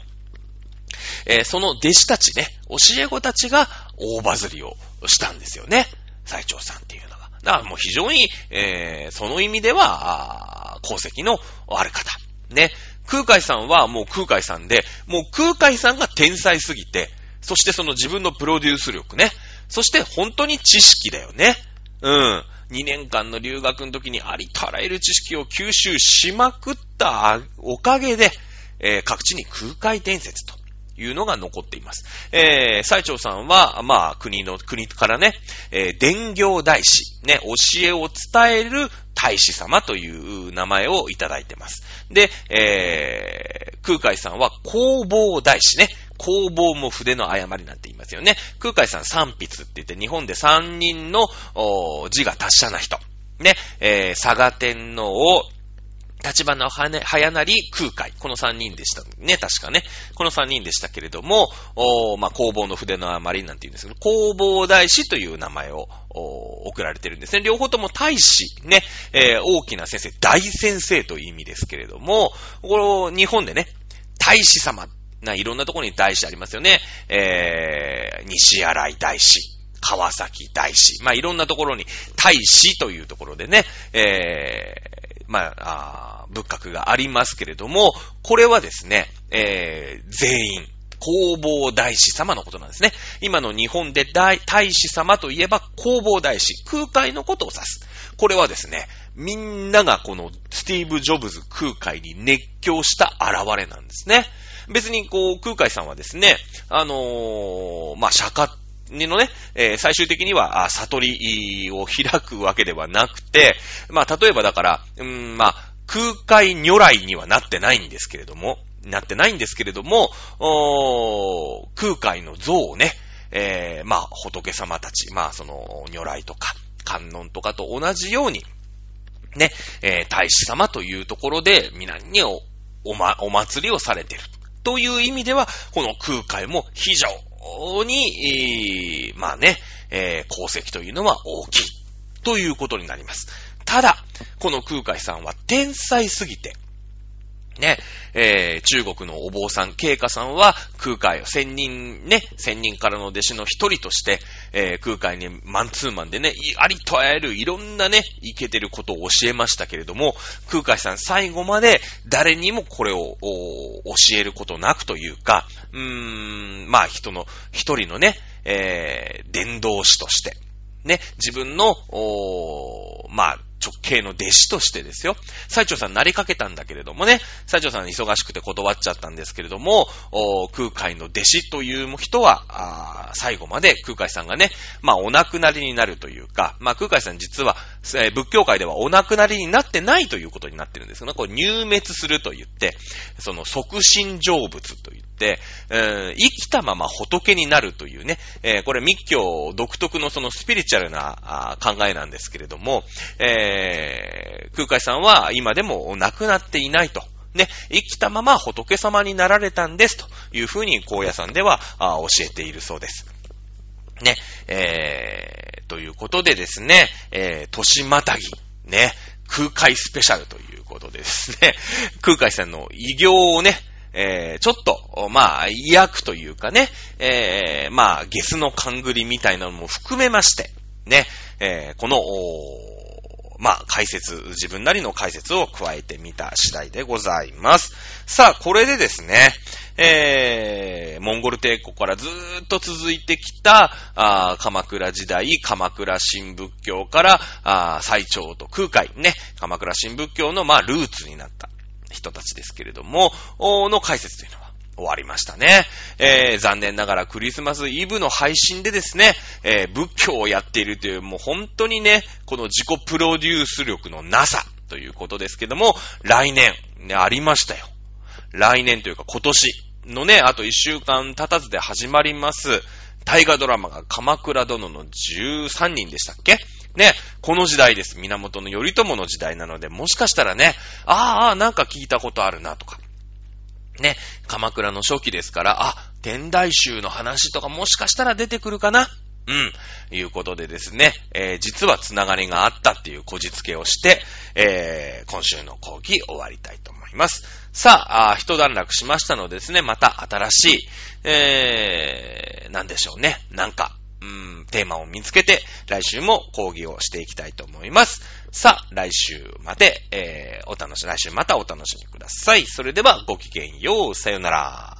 えー、その弟子たちね、教え子たちが大バズりをしたんですよね。最長さんっていうのが。だからもう非常に、えー、その意味では、功績のある方。ね。空海さんはもう空海さんで、もう空海さんが天才すぎて、そしてその自分のプロデュース力ね。そして本当に知識だよね。うん。2年間の留学の時にありとあらゆる知識を吸収しまくったおかげで、えー、各地に空海伝説とというのが残っています。えー、最長さんは、まあ、国の、国からね、えー、伝行大師、ね、教えを伝える大使様という名前をいただいてます。で、えー、空海さんは工房大師ね。工房も筆の誤りなんて言いますよね。空海さん三筆って言って日本で三人の字が達者な人。ね、えー、佐賀天皇を立花早なり空海。この三人でしたね、確かね。この三人でしたけれども、おまあ、工房の筆の余りなんて言うんですけど、工房大師という名前を送られてるんですね。両方とも大師、ね、えー、大きな先生、大先生という意味ですけれども、この日本でね、大師様、ないろんなところに大師ありますよね。えー、西新井大師。川崎大師。まあ、いろんなところに大師というところでね、えー、まあ、あ仏閣がありますけれども、これはですね、えー、全員、弘法大師様のことなんですね。今の日本で大、大師様といえば弘法大師、空海のことを指す。これはですね、みんながこのスティーブ・ジョブズ空海に熱狂した現れなんですね。別にこう、空海さんはですね、あのー、まあ、釈迦のね、えー、最終的には、悟りを開くわけではなくて、まあ、例えばだから、うん、まあ、空海如来にはなってないんですけれども、なってないんですけれども、空海の像をね、えー、まあ、仏様たち、まあ、その、如来とか、観音とかと同じように、ね、えー、大師様というところで、皆にお、おま、お祭りをされている。という意味では、この空海も非常に、えー、まあね、えー、功績というのは大きい。ということになります。ただ、この空海さんは天才すぎて、ね、えー、中国のお坊さん、慶華さんは空海を千人、ね、千人からの弟子の一人として、えー、空海にマンツーマンでね、ありとあらゆるいろんなね、いけてることを教えましたけれども、空海さん最後まで誰にもこれを教えることなくというか、うーん、まあ人の、一人のね、えー、伝道師として、ね、自分の、まあ、直系の弟子としてですよ。最長さんなりかけたんだけれどもね、最長さん忙しくて断っちゃったんですけれども、空海の弟子という人は、最後まで空海さんがね、まあお亡くなりになるというか、まあ空海さん実は、えー、仏教界ではお亡くなりになってないということになってるんですよね。これ入滅すると言って、その即身成仏と言って、えー、生きたまま仏になるというね、えー、これ密教独特のそのスピリチュアルな考えなんですけれども、えー、空海さんは今でも亡くなっていないと。ね、生きたまま仏様になられたんですというふうに高野山では教えているそうです。ね、えー、ということでですね、えー、年またぎ、ね、空海スペシャルということでですね、空海さんの偉業をね、えー、ちょっと、まあ、意訳というかね、えー、まあ、ゲスの勘繰りみたいなのも含めまして、ね、えー、この、まあ、解説、自分なりの解説を加えてみた次第でございます。さあ、これでですね、えー、モンゴル帝国からずーっと続いてきた、あ鎌倉時代、鎌倉新仏教から、あ最長と空海、ね、鎌倉新仏教の、まあ、ルーツになった人たちですけれども、の解説というのは、終わりましたね。えー、残念ながらクリスマスイブの配信でですね、えー、仏教をやっているという、もう本当にね、この自己プロデュース力のなさということですけども、来年、ね、ありましたよ。来年というか今年のね、あと一週間経たずで始まります、大河ドラマが鎌倉殿の13人でしたっけ？ね、この時代です。源頼朝の時代なので、もしかしたらね、ああ、なんか聞いたことあるなとか、ね、鎌倉の初期ですから、あ、天台宗の話とかもしかしたら出てくるかな？うん。いうことでですね、えー、実はつながりがあったっていうこじつけをして、えー、今週の講義終わりたいと思います。さあ、あ一段落しましたのでですね、また新しい、えー、なんでしょうね。なんか、うん、テーマを見つけて、来週も講義をしていきたいと思います。さあ、来週まで、えー、お楽しみ、来週またお楽しみください。それでは、ごきげんよう。さよなら。